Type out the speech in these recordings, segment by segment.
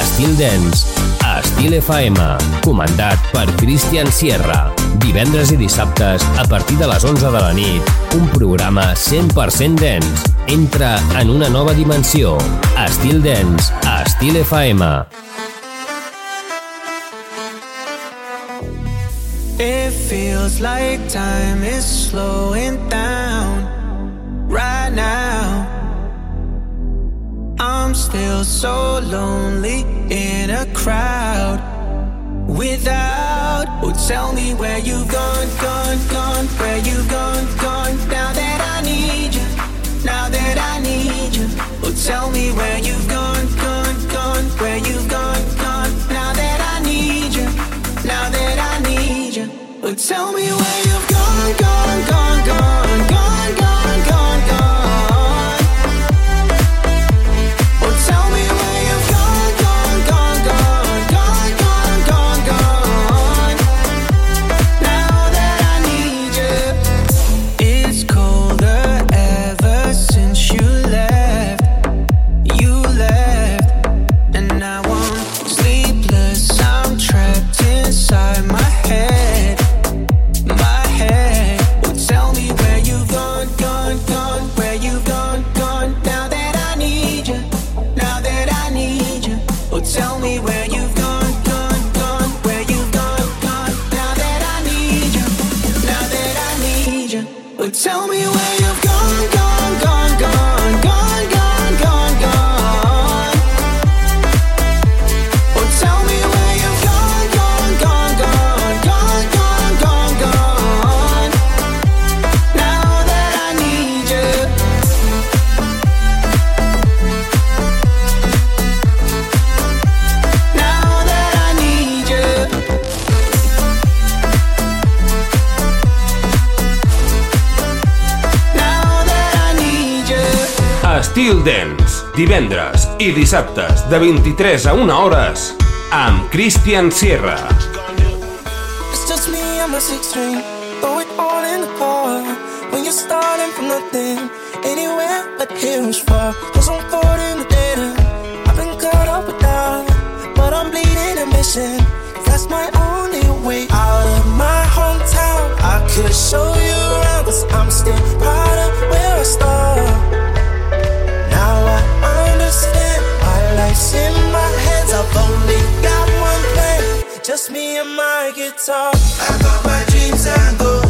Estil Dance, a Estil FM, comandat per Christian Sierra. Divendres i dissabtes, a partir de les 11 de la nit, un programa 100% dance. Entra en una nova dimensió. Estil Dance, a Estil FM. It feels like time is slowing down right now. I'm still so lonely in a crowd without. Oh, tell me where you've gone, gone, gone, where you've gone, gone. Now that I need you, now that I need you. Oh, tell me where you've gone, gone, gone, where you've gone, gone. Now that I need you, now that I need you. Oh, tell me Estil Dance, divendres i dissabtes de 23 a 1 hores amb Christian Sierra. It's just me and my six string, throw it all in the car. When you're starting from nothing, anywhere but here is far. Cause I'm caught in the data, I've been with. But I'm bleeding and missing, that's my only way out of my hometown. I could show you around, cause I'm still proud of where I started. In my hands. I've only got one plan, just me and my guitar. I got my dreams and go,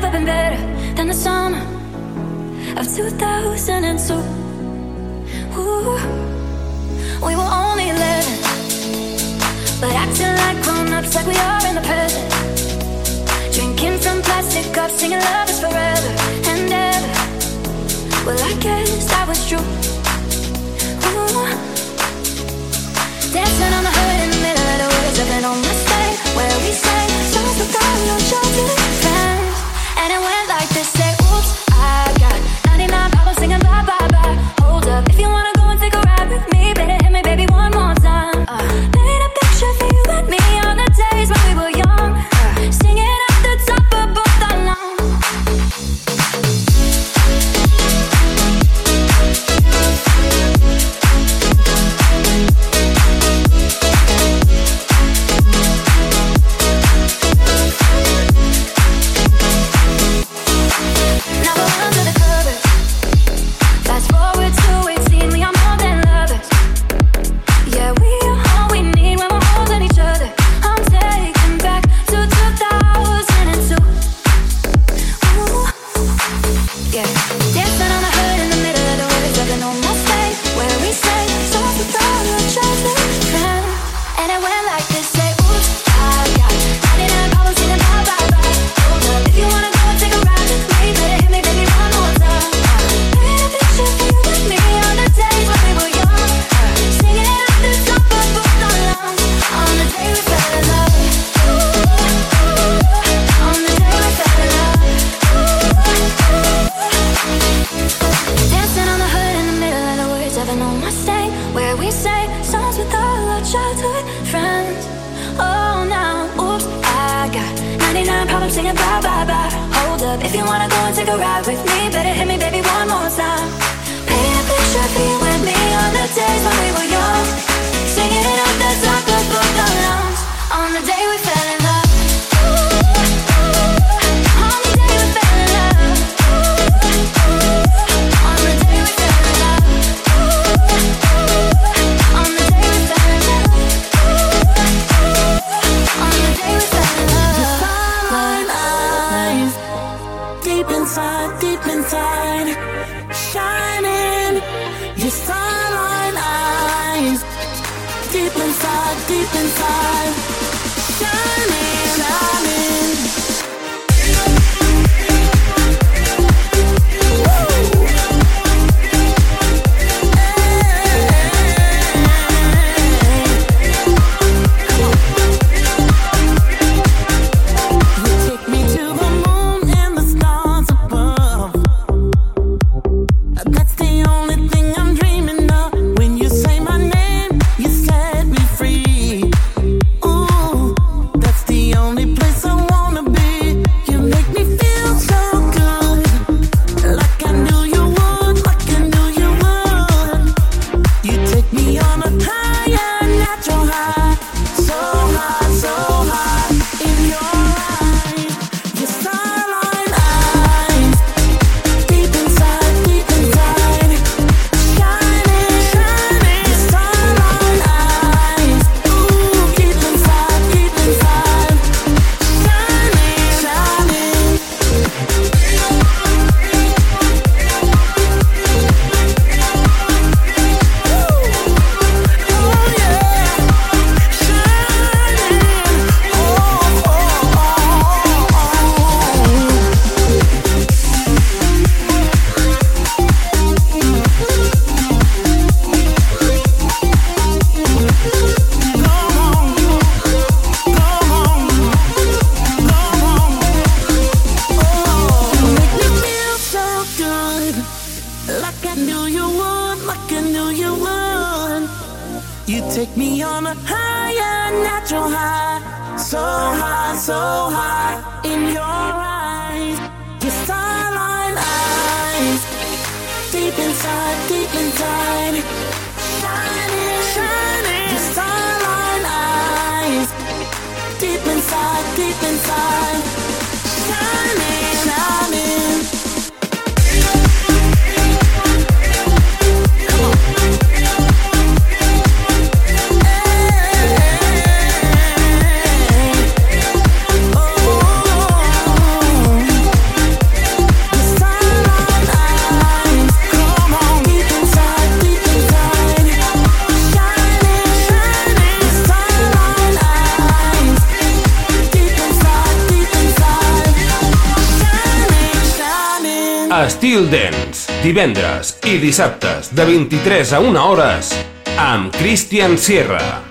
never been better than the summer of 2002. Ooh. We were only 11, but acting like grown ups, like we are in the present. Drinking from plastic cups, singing love is forever and ever. Well, I guess that was true. Ooh. Dancing on the hood in the middle of the woods, living on the stage where we sang songs with all your children. And it went like this, say, oops, I got 99 problems singing bye bye bye. Hold up. time, problem singing bye bye bye. Hold up, if you wanna go and take a ride with me, better hit me, baby, one more time. Paint a picture for you and me on the days when we were young, singing it out that dark club book around on the day we fell in love. De 23 a 1 hores amb Christian Sierra.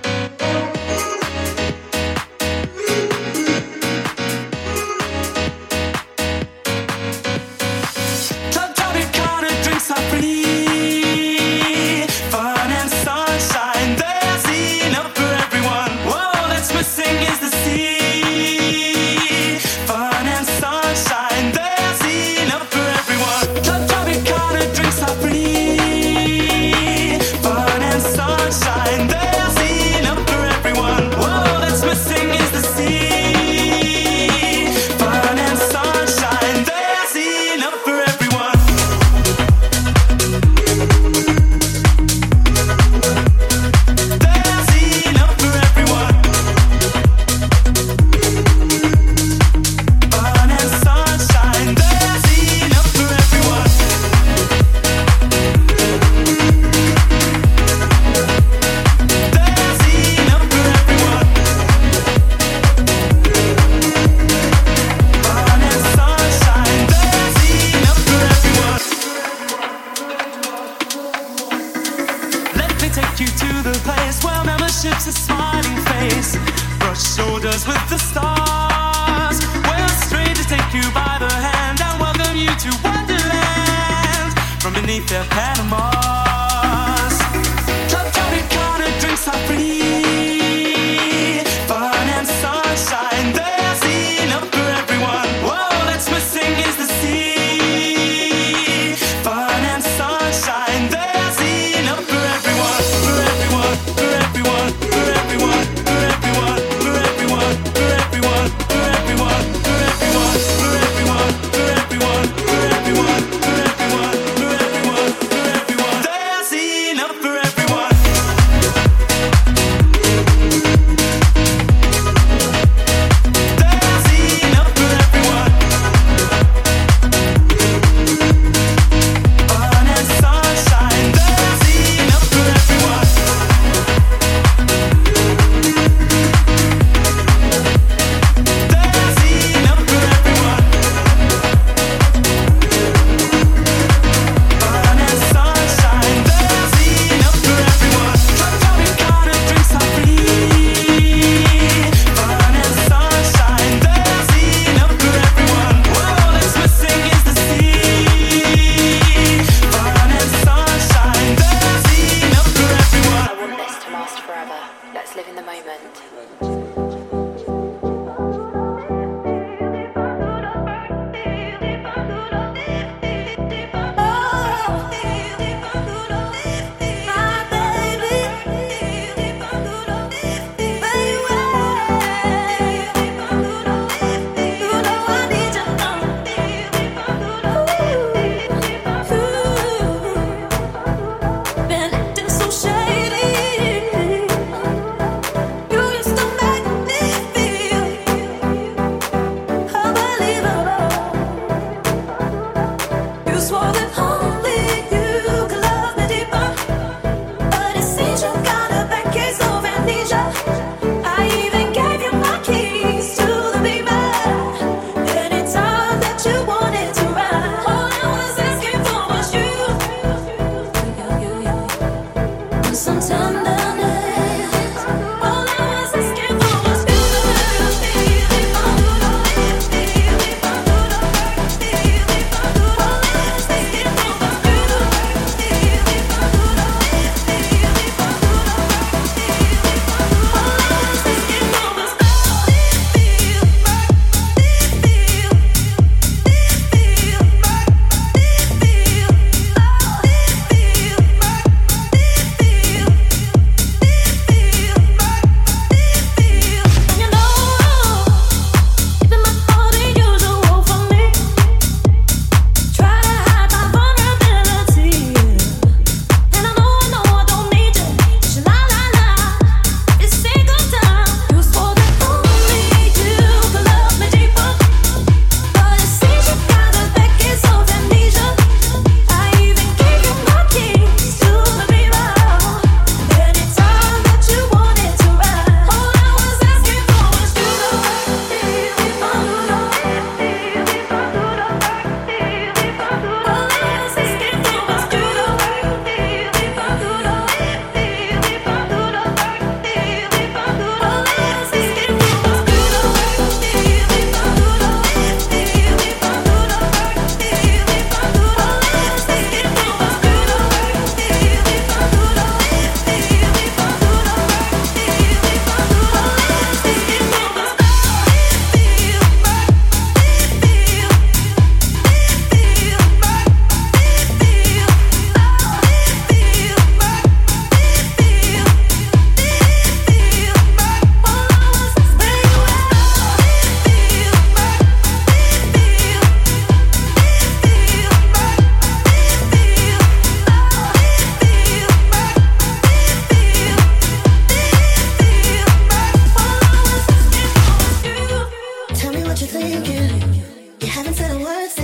the worst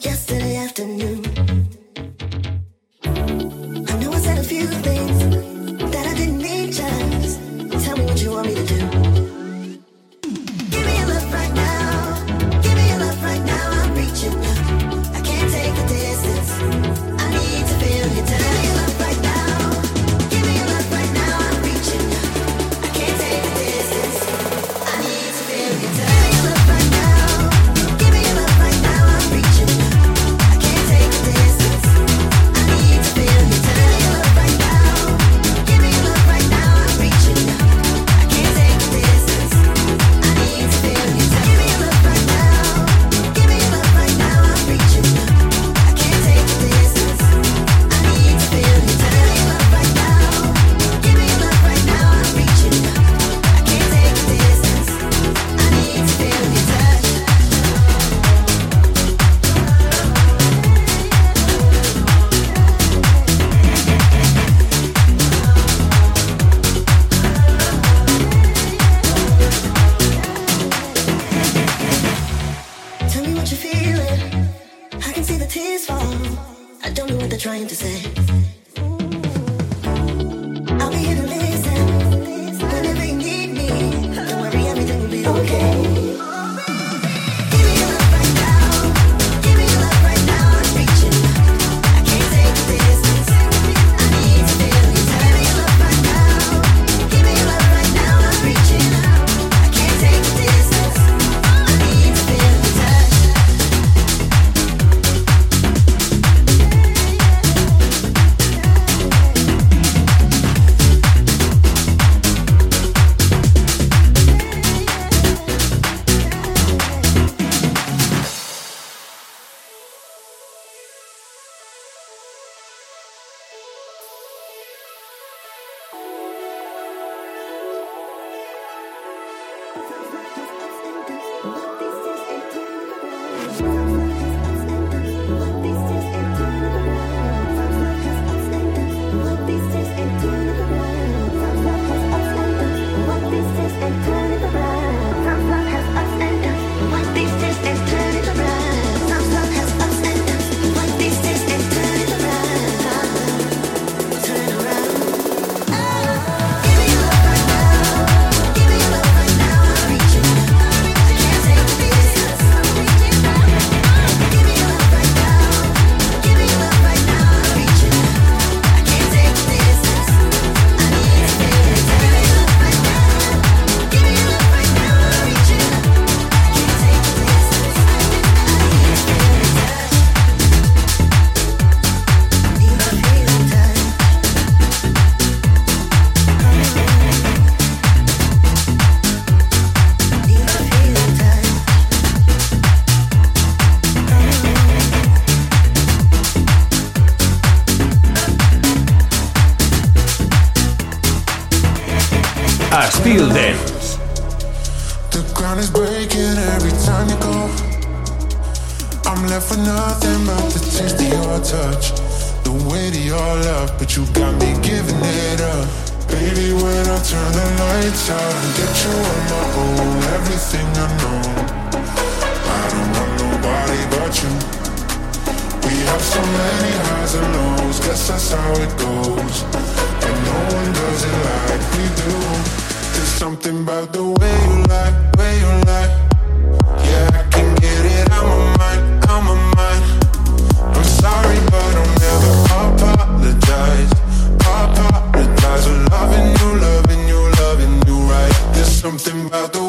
yesterday afternoon. guess that's how it goes. And no one does it like we do. There's something about the way you lie, way you lie. Yeah, I can get it out my mind, out my mind. I'm sorry, but I'll never apologize. Apologize for loving you, loving you, loving you right. There's something about the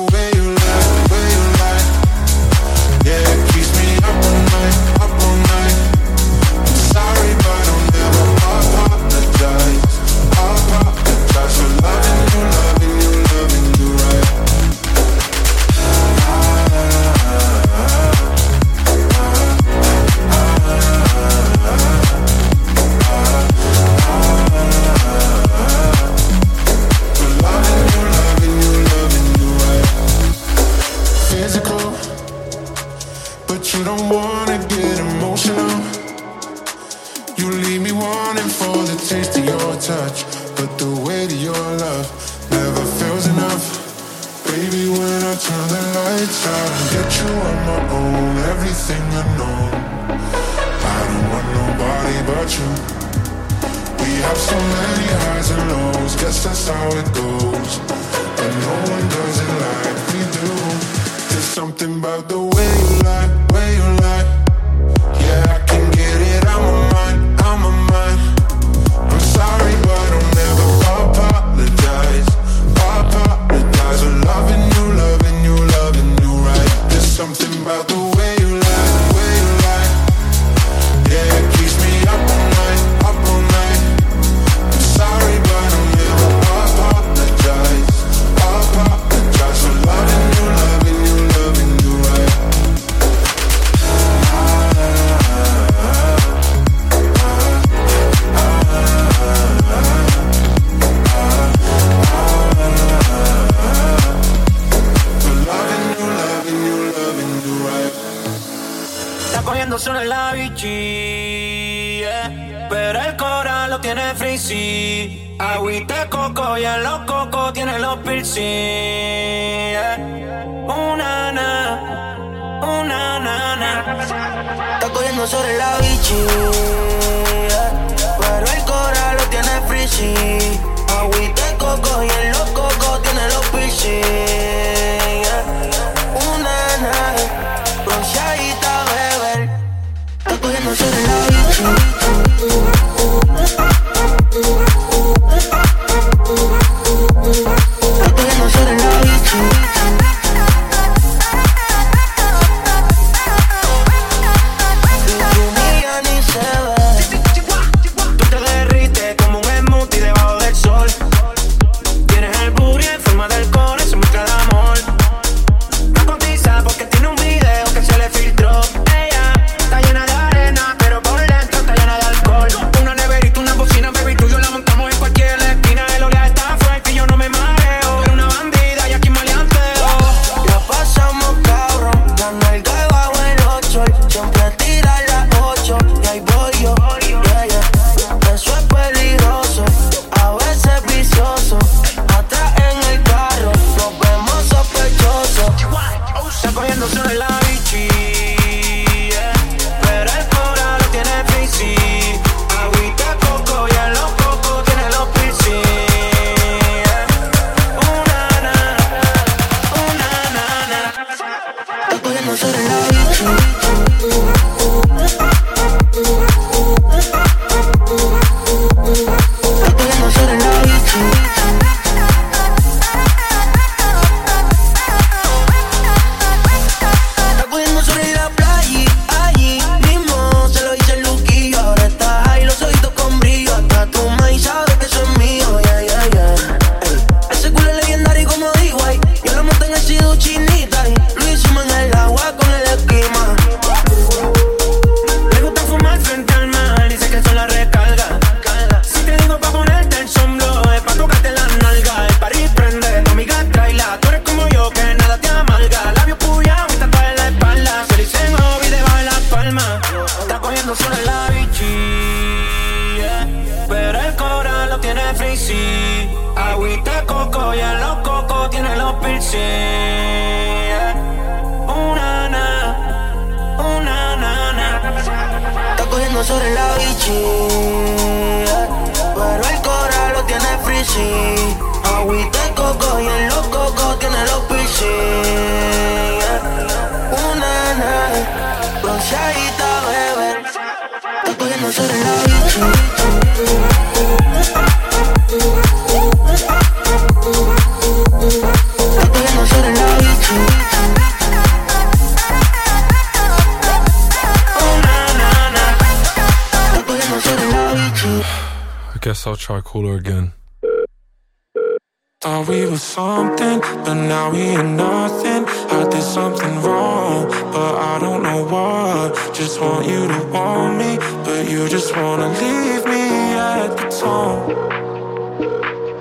Thought we were something, but now we are nothing. I did something wrong, but I don't know what. Just want you to want me, but you just wanna leave me at the tone.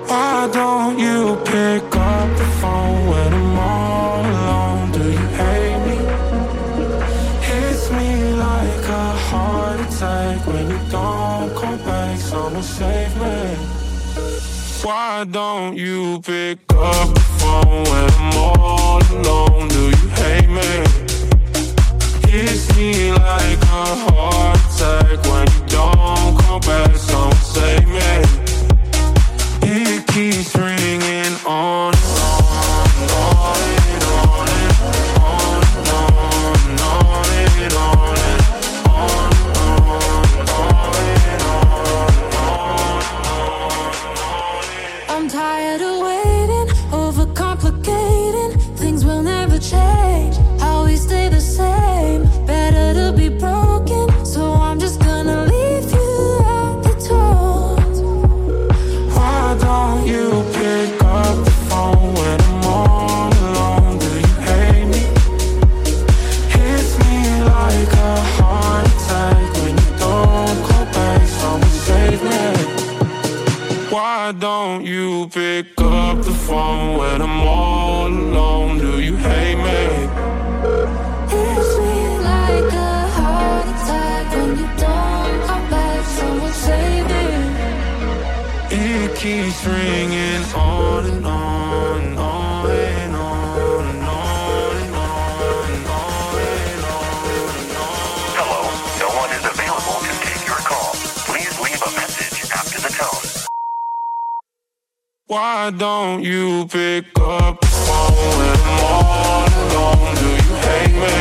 Why don't you pick up the phone when I'm all alone? Do you hate me? Hits me like a heart attack when you don't come back. Someone save me. Why don't you pick up the phone when I'm all alone? Do you hate me? Kiss me like a heart attack when you don't come back. Someone save me. It keeps ringing on. pick up the phone when I'm all alone? Do you hate me? It's me like a heart attack when you don't come back. Someone's saving. It keeps ringing. Why don't you pick up the phone when I'm all alone? Do you hate me?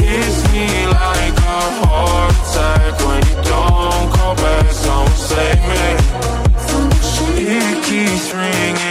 Hits me like a heart attack when you don't call back. Someone save me. It keeps ringing.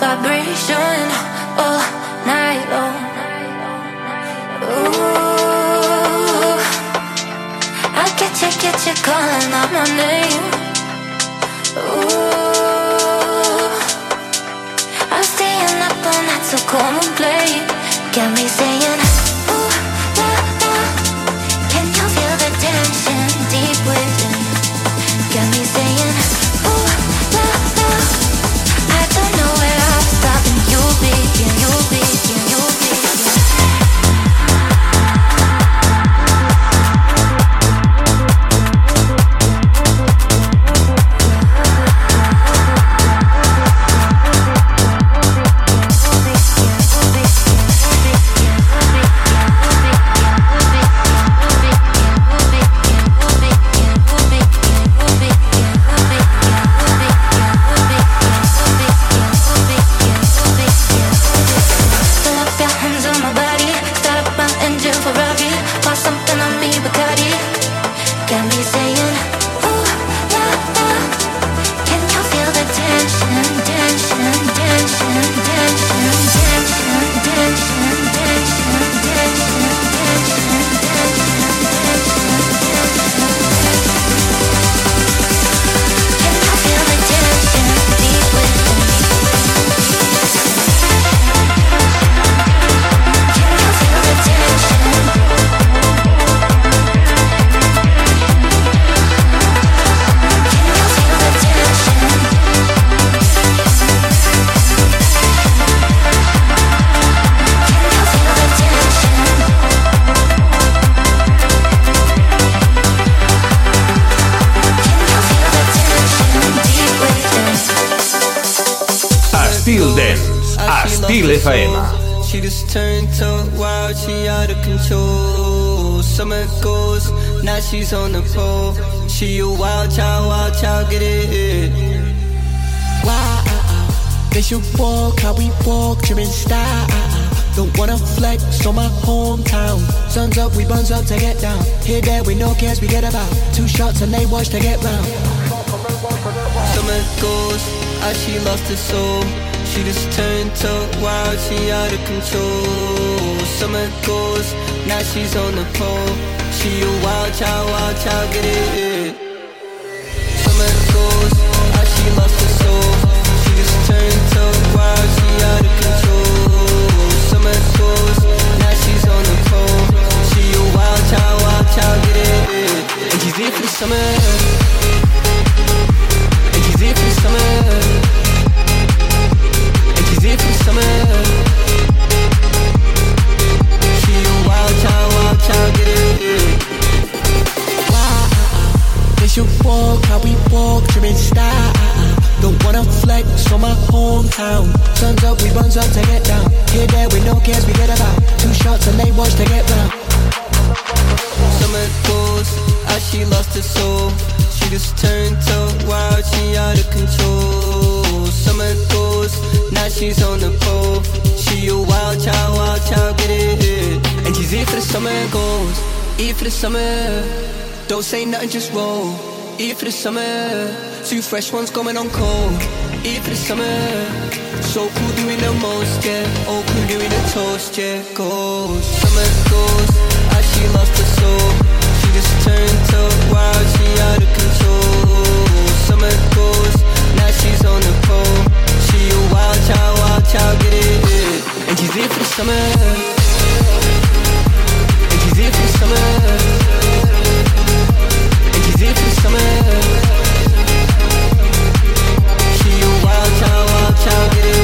vibration all night long. Ooh, I get you, get you calling out my name. shots and they watch to get round. Summer goes as she lost her soul. She just turned to wild, she out of control. Summer goes, now she's on the pole. She a wild child, wild child, get it. summer. summer. Don't say nothing, just roll. Here for the summer. Two fresh ones coming on cold. Here for the summer. So cool doing the most, yeah. Oh, cool doing the toast, yeah. Goes, summer goes. As she lost her soul. She just turned to wild, she out of control. Summer goes. Now she's on the phone. She a wild child, wild child, get it. And she's here for the summer. Child, wild child,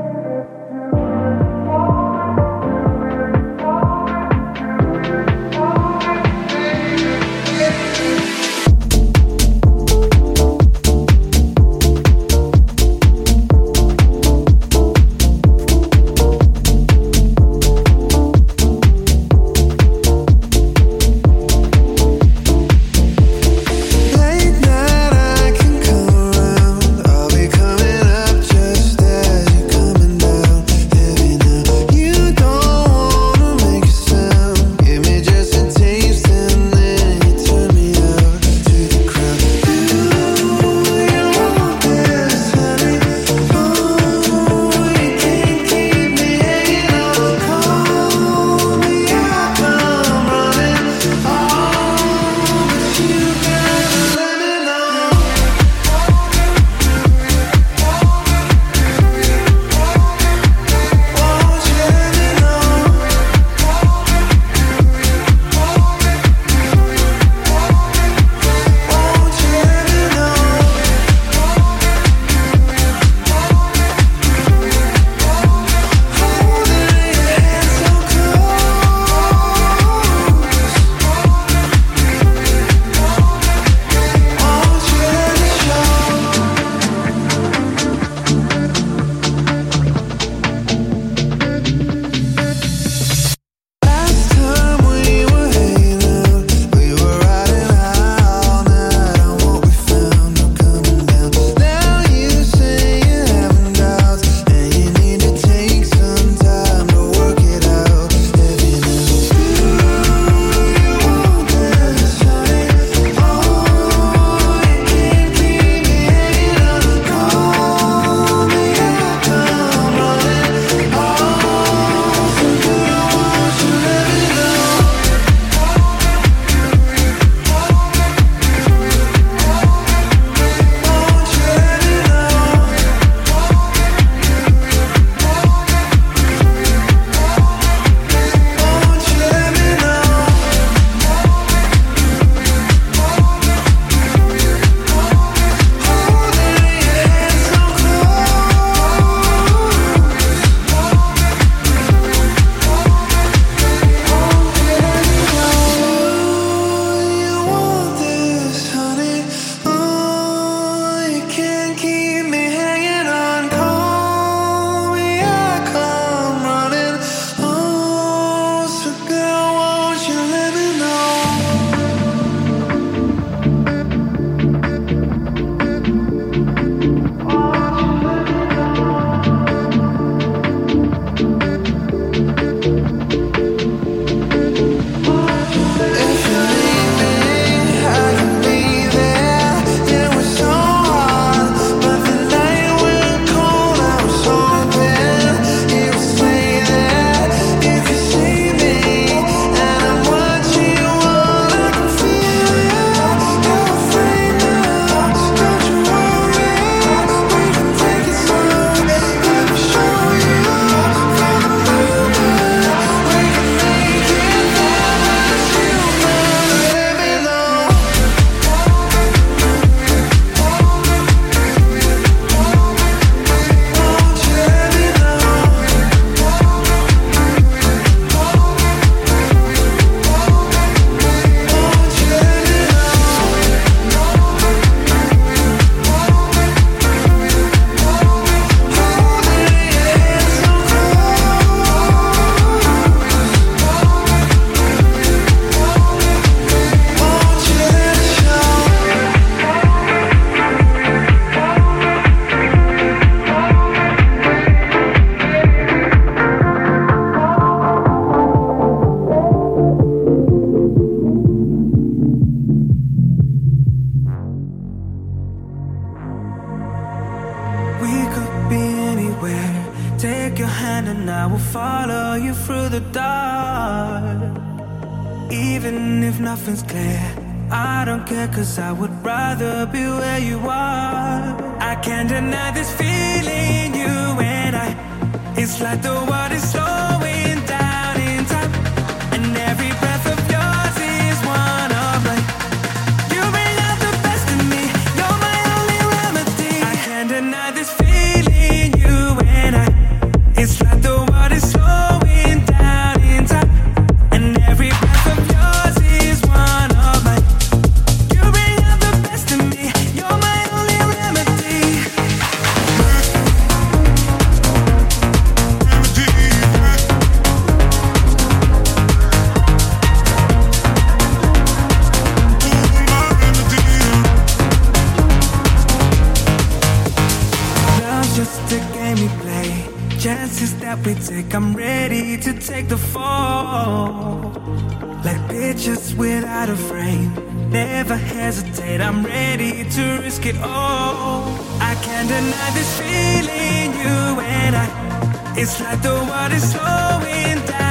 out of frame. Never hesitate, I'm ready to risk it all. I can't deny this feeling, you and I. It's like the water's slowing down.